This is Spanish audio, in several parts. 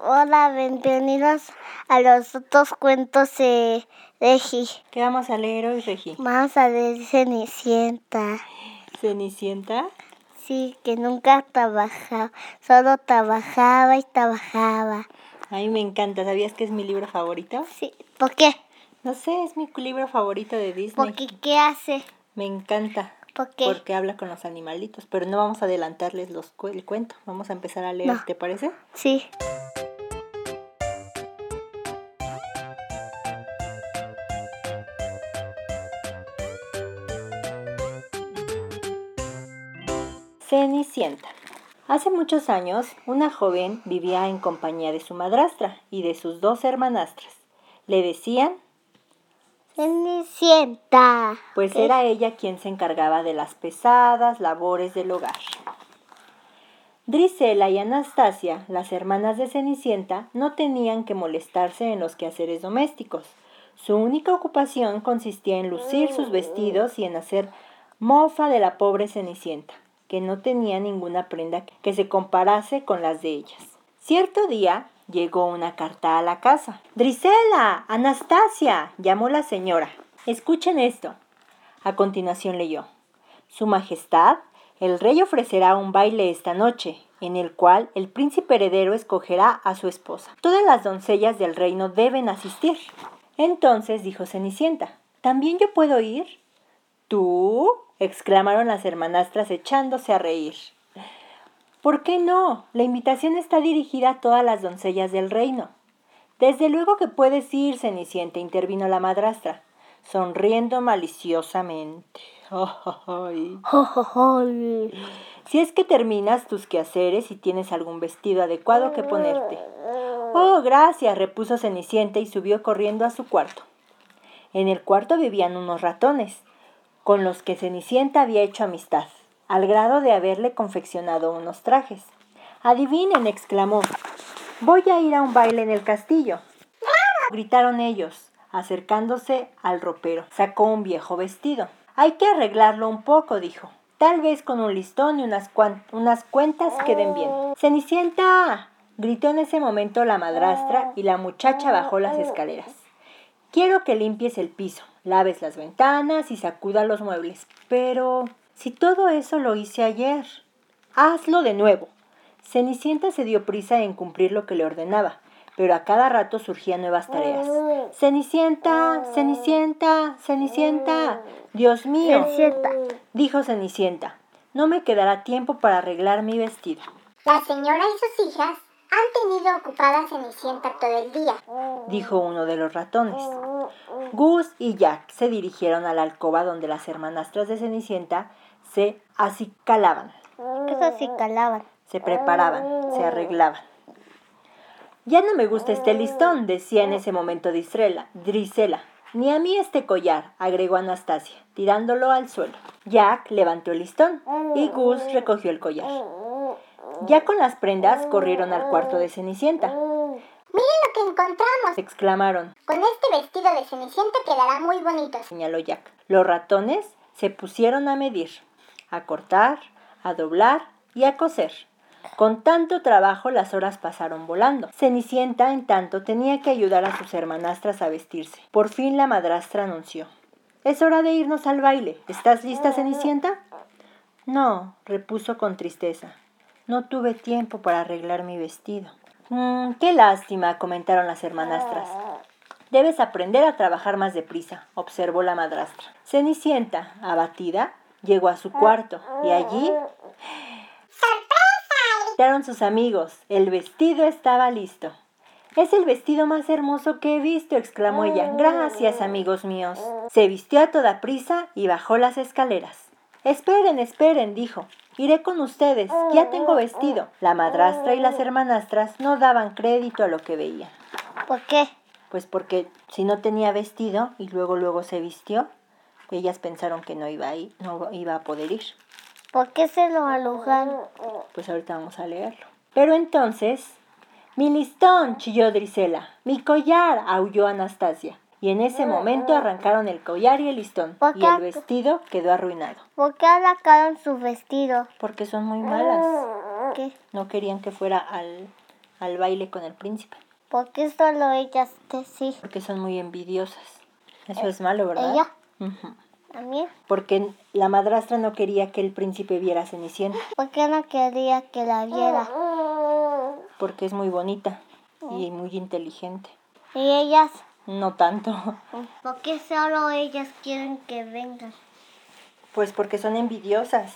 Hola, bienvenidos a los otros cuentos de Regi. ¿Qué vamos a leer hoy, Regi? Vamos a leer Cenicienta. ¿Cenicienta? Sí, que nunca trabajaba, solo trabajaba y trabajaba. A mí me encanta. ¿Sabías que es mi libro favorito? Sí, ¿por qué? No sé, es mi libro favorito de Disney. Porque ¿qué hace? Me encanta. ¿Por qué? Porque habla con los animalitos. Pero no vamos a adelantarles los, cu- el cuento. Vamos a empezar a leer, No. ¿te parece? Sí. Cenicienta. Hace muchos años, una joven vivía en compañía de su madrastra y de sus dos hermanastras. Le decían, Cenicienta. pues ¿Qué? era ella quien se encargaba de las pesadas labores del hogar. Drisela y Anastasia, las hermanas de Cenicienta, no tenían que molestarse en los quehaceres domésticos. Su única ocupación consistía en lucir sus vestidos y en hacer mofa de la pobre Cenicienta, que no tenía ninguna prenda que se comparase con las de ellas. Cierto día llegó una carta a la casa. Drisela, Anastasia, llamó la señora. Escuchen esto. A continuación leyó. Su Majestad, el rey ofrecerá un baile esta noche, en el cual el príncipe heredero escogerá a su esposa. Todas las doncellas del reino deben asistir. Entonces dijo Cenicienta, ¿también yo puedo ir? ¿Tú? exclamaron las hermanastras echándose a reír. ¿Por qué no? La invitación está dirigida a todas las doncellas del reino. Desde luego que puedes ir, Cenicienta, intervino la madrastra, sonriendo maliciosamente. Ay. Si es que terminas tus quehaceres y tienes algún vestido adecuado que ponerte. Oh, gracias, repuso Cenicienta y subió corriendo a su cuarto. En el cuarto vivían unos ratones, con los que Cenicienta había hecho amistad, al grado de haberle confeccionado unos trajes. Adivinen, exclamó. Voy a ir a un baile en el castillo. gritaron ellos, acercándose al ropero. Sacó un viejo vestido. Hay que arreglarlo un poco, dijo. Tal vez con un listón y unas, unas cuentas queden bien. Cenicienta. gritó en ese momento la madrastra y la muchacha bajó las escaleras. Quiero que limpies el piso, laves las ventanas y sacudas los muebles. Pero si todo eso lo hice ayer, hazlo de nuevo. Cenicienta se dio prisa en cumplir lo que le ordenaba, pero a cada rato surgían nuevas tareas. Cenicienta, Cenicienta, Cenicienta. Dios mío, Cenicienta. dijo Cenicienta. No me quedará tiempo para arreglar mi vestido. La señora y sus hijas han tenido ocupada Cenicienta todo el día. dijo uno de los ratones. Gus y Jack se dirigieron a la alcoba donde las hermanastras de Cenicienta se acicalaban, Eso sí calaban. se preparaban, se arreglaban. Ya no me gusta este listón, decía en ese momento Drisela. Drisela. Ni a mí este collar, agregó Anastasia, tirándolo al suelo. Jack levantó el listón y Gus recogió el collar. Ya con las prendas corrieron al cuarto de Cenicienta. Miren lo que encontramos. Exclamaron. Con este vestido de Cenicienta quedará muy bonito. señaló Jack. Los ratones se pusieron a medir, a cortar, a doblar y a coser. Con tanto trabajo las horas pasaron volando. Cenicienta, en tanto, tenía que ayudar a sus hermanastras a vestirse. Por fin la madrastra anunció. Es hora de irnos al baile. ¿Estás lista, Cenicienta? No, repuso con tristeza. No tuve tiempo para arreglar mi vestido. "Mm, qué lástima, comentaron las hermanastras. Debes aprender a trabajar más deprisa, observó la madrastra. Cenicienta, abatida, llegó a su cuarto y allí... Gritaron sus amigos. El vestido estaba listo. Es el vestido más hermoso que he visto, exclamó ella. Gracias, amigos míos. Se vistió a toda prisa y bajó las escaleras. Esperen, esperen, dijo. Iré con ustedes. Ya tengo vestido. La madrastra y las hermanastras no daban crédito a lo que veían. ¿Por qué? Pues porque si no tenía vestido y luego luego se vistió, ellas pensaron que no iba a ir, no iba a poder ir. ¿Por qué se lo alojaron? Pues ahorita vamos a leerlo. Pero entonces, mi listón, chilló Drisela. Mi collar, aulló Anastasia. Y en ese momento arrancaron el collar y el listón. ¿Por Y el vestido quedó arruinado. ¿Por qué arrancaron su vestido? Porque son muy malas. ¿Qué? No querían que fuera al, al baile con el príncipe. ¿Por qué solo ellas que sí? Porque son muy envidiosas. Eso es malo, ¿verdad? ¿Ella? También. Porque la madrastra no quería que el príncipe viera a Cenicienta, ¿Por qué no quería que la viera? porque es muy bonita y muy inteligente. ¿Y ellas? No tanto, ¿Por qué solo ellas quieren que vengan? pues porque son envidiosas,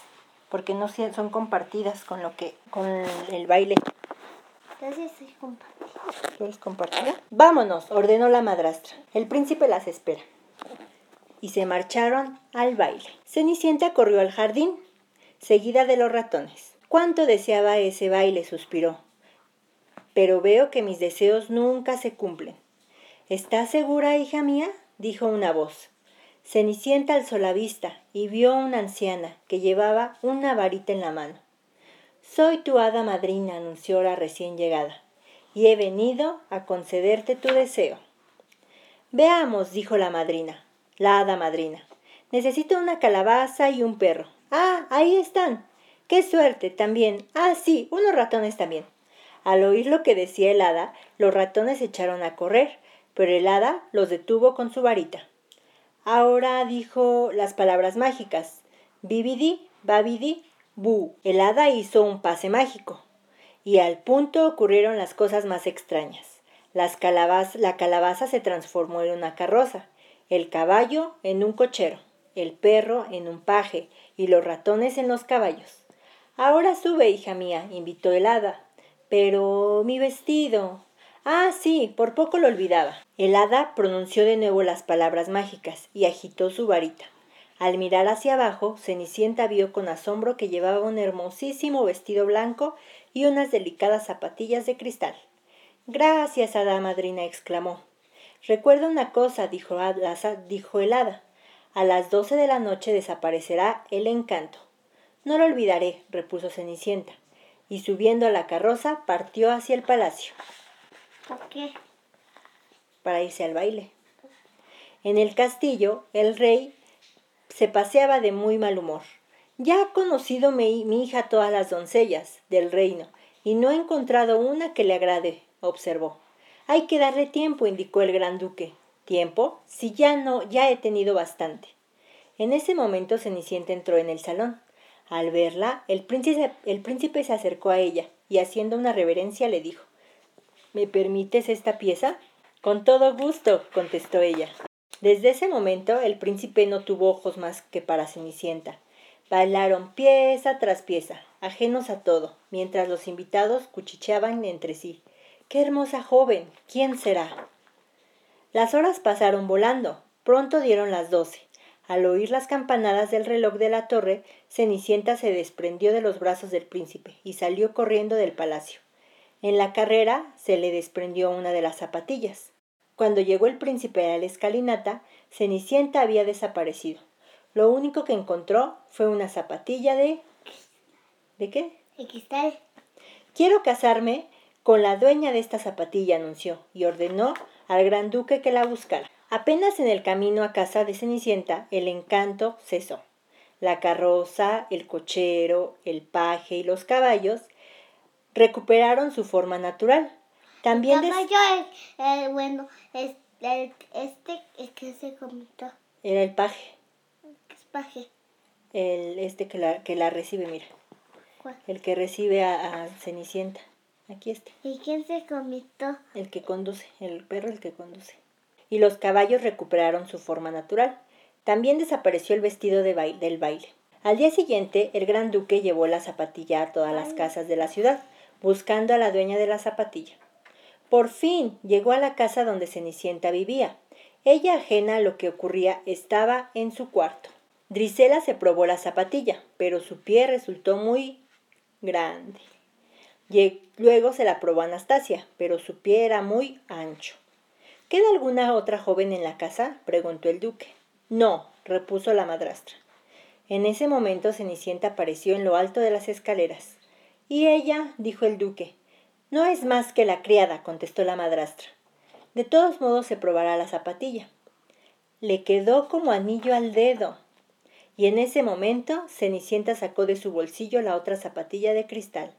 porque no son compartidas con lo que con el baile. Entonces sí, compartir. ¿Tú eres compartida? Vámonos, ordenó la madrastra. El príncipe las espera. Y se marcharon al baile. Cenicienta corrió al jardín, seguida de los ratones. Cuánto deseaba ese baile, suspiró. Pero veo que mis deseos nunca se cumplen. ¿Estás segura, hija mía? dijo una voz. Cenicienta alzó la vista y vio a una anciana que llevaba una varita en la mano. Soy tu hada madrina, anunció la recién llegada, y he venido a concederte tu deseo. Veamos, dijo la madrina, la hada madrina. Necesito una calabaza y un perro. Ah, ahí están. ¡Qué suerte! También. Ah, sí, unos ratones también. Al oír lo que decía el hada, los ratones se echaron a correr, pero el hada los detuvo con su varita. Ahora dijo las palabras mágicas. Bibidi, babidi, bu. El hada hizo un pase mágico. Y al punto ocurrieron las cosas más extrañas. La calabaza se transformó en una carroza, el caballo en un cochero, el perro en un paje y los ratones en los caballos. Ahora sube, hija mía, invitó el hada. Pero mi vestido. Ah, sí, por poco lo olvidaba. El hada pronunció de nuevo las palabras mágicas y agitó su varita. Al mirar hacia abajo, Cenicienta vio con asombro que llevaba un hermosísimo vestido blanco y unas delicadas zapatillas de cristal. Gracias, hada madrina, exclamó. Recuerda una cosa, dijo, hada- dijo el hada. A las doce de la noche desaparecerá el encanto. No lo olvidaré, repuso Cenicienta, y subiendo a la carroza partió hacia el palacio ¿Por qué? para irse al baile. En el castillo, el rey se paseaba de muy mal humor. Ya ha conocido mi, hija todas las doncellas del reino y no he encontrado una que le agrade, observó. Hay que darle tiempo, indicó el gran duque. ¿Tiempo? Si ya no, ya he tenido bastante. En ese momento Cenicienta entró en el salón. Al verla, el príncipe, el príncipe se acercó a ella y haciendo una reverencia le dijo ¿Me permites esta pieza? Con todo gusto, contestó ella. Desde ese momento el príncipe no tuvo ojos más que para Cenicienta. Bailaron pieza tras pieza, ajenos a todo, mientras los invitados cuchicheaban entre sí. ¡Qué hermosa joven! ¿Quién será? Las horas pasaron volando. Pronto dieron las doce. Al oír las campanadas del reloj de la torre, Cenicienta se desprendió de los brazos del príncipe y salió corriendo del palacio. En la carrera se le desprendió una de las zapatillas. Cuando llegó el príncipe a la escalinata, Cenicienta había desaparecido. Lo único que encontró fue una zapatilla de... ¿De qué? ¿El cristal? Quiero casarme con la dueña de esta zapatilla, anunció, y ordenó al gran duque que la buscara. Apenas en el camino a casa de Cenicienta, el encanto cesó. La carroza, el cochero, el paje y los caballos recuperaron su forma natural. También des- Caballo, el, el bueno, es, el, este, el que se comentó, era el paje, es paje. el este que la, que la recibe, mira, ¿Cuál? el que recibe a, a Cenicienta. Aquí este. ¿Y quién se comentó? El que conduce, el perro el que conduce. Y los caballos recuperaron su forma natural. También desapareció el vestido de baile, del baile. Al día siguiente, el gran duque llevó la zapatilla a todas las casas de la ciudad, buscando a la dueña de la zapatilla. Por fin llegó a la casa donde Cenicienta vivía. Ella, ajena a lo que ocurría, estaba en su cuarto. Drisela se probó la zapatilla, pero su pie resultó muy grande. Luego se la probó Anastasia, pero su pie era muy ancho. ¿Queda alguna otra joven en la casa? preguntó el duque. No, repuso la madrastra. En ese momento Cenicienta apareció en lo alto de las escaleras. Y ella, dijo el duque. No es más que la criada, contestó la madrastra. De todos modos se probará la zapatilla. Le quedó como anillo al dedo. Y en ese momento Cenicienta sacó de su bolsillo la otra zapatilla de cristal.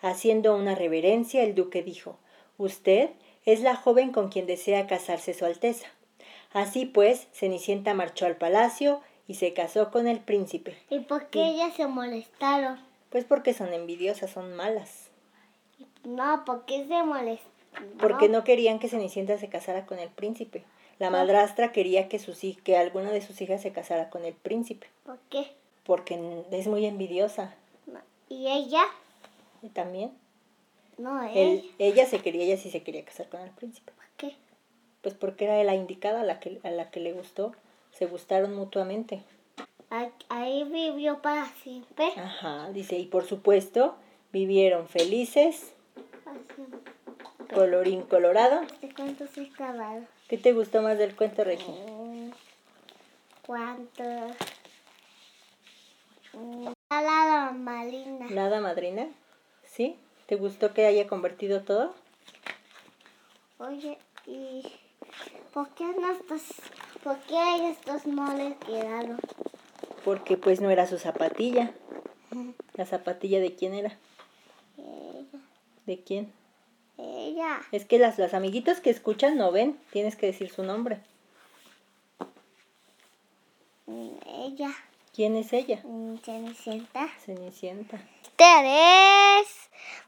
Haciendo una reverencia, el duque dijo, Usted es la joven con quien desea casarse Su Alteza. Así pues, Cenicienta marchó al palacio y se casó con el príncipe. ¿Y por qué ellas se molestaron? Pues porque son envidiosas, son malas. No, ¿por qué se molestaron? Porque no querían que Cenicienta se casara con el príncipe. La madrastra quería que, sus, que alguna de sus hijas se casara con el príncipe. ¿Por qué? Porque es muy envidiosa. ¿Y ella? Y también. No, Él- él. ella se quería, ella sí se quería casar con el príncipe. ¿Por qué? Pues porque era la indicada a la que, a la que le gustó. Se gustaron mutuamente. Ahí- vivió para siempre. Ajá, dice, y por supuesto, vivieron felices, colorín colorado. ¿De cuánto se acabaron? ¿Qué te gustó más del cuento, Regi? Mm, ¿Cuánto? La malina. ¿La hada madrina? ¿Sí? ¿Te gustó que haya convertido todo? Oye, ¿y por qué no estos, por qué estos no les quedaron? Porque pues no era su zapatilla. ¿La zapatilla de quién era? Ella, ¿De quién? ella, Es que las, las amiguitos que escuchan no ven, tienes que decir su nombre. ella, ¿Quién es ella? mm, Cenicienta. Cenicienta. Ustedes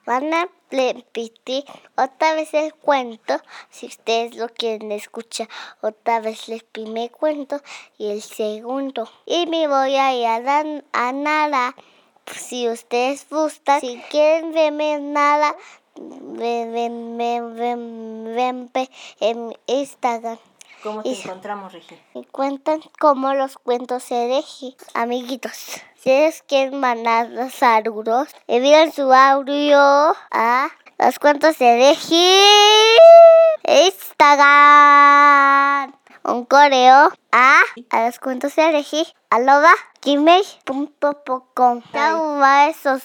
van a repetir otra vez el cuento, si ustedes lo quieren escuchar, otra vez el primer cuento y el segundo. Y me voy a ir a, la- a Nara, si ustedes gustan, si quieren verme Nara, ven, ven, ven, ven, ven en Instagram. ¿Cómo te Y- encontramos, Regi? Y cuentan cómo los cuentos se dejan. Amiguitos, si ustedes quieren mandar los saludos, envíen su audio a los cuentos dejan Instagram. Un correo a, a los cuentos de Reji, arroba gmail.com. Chao, besos.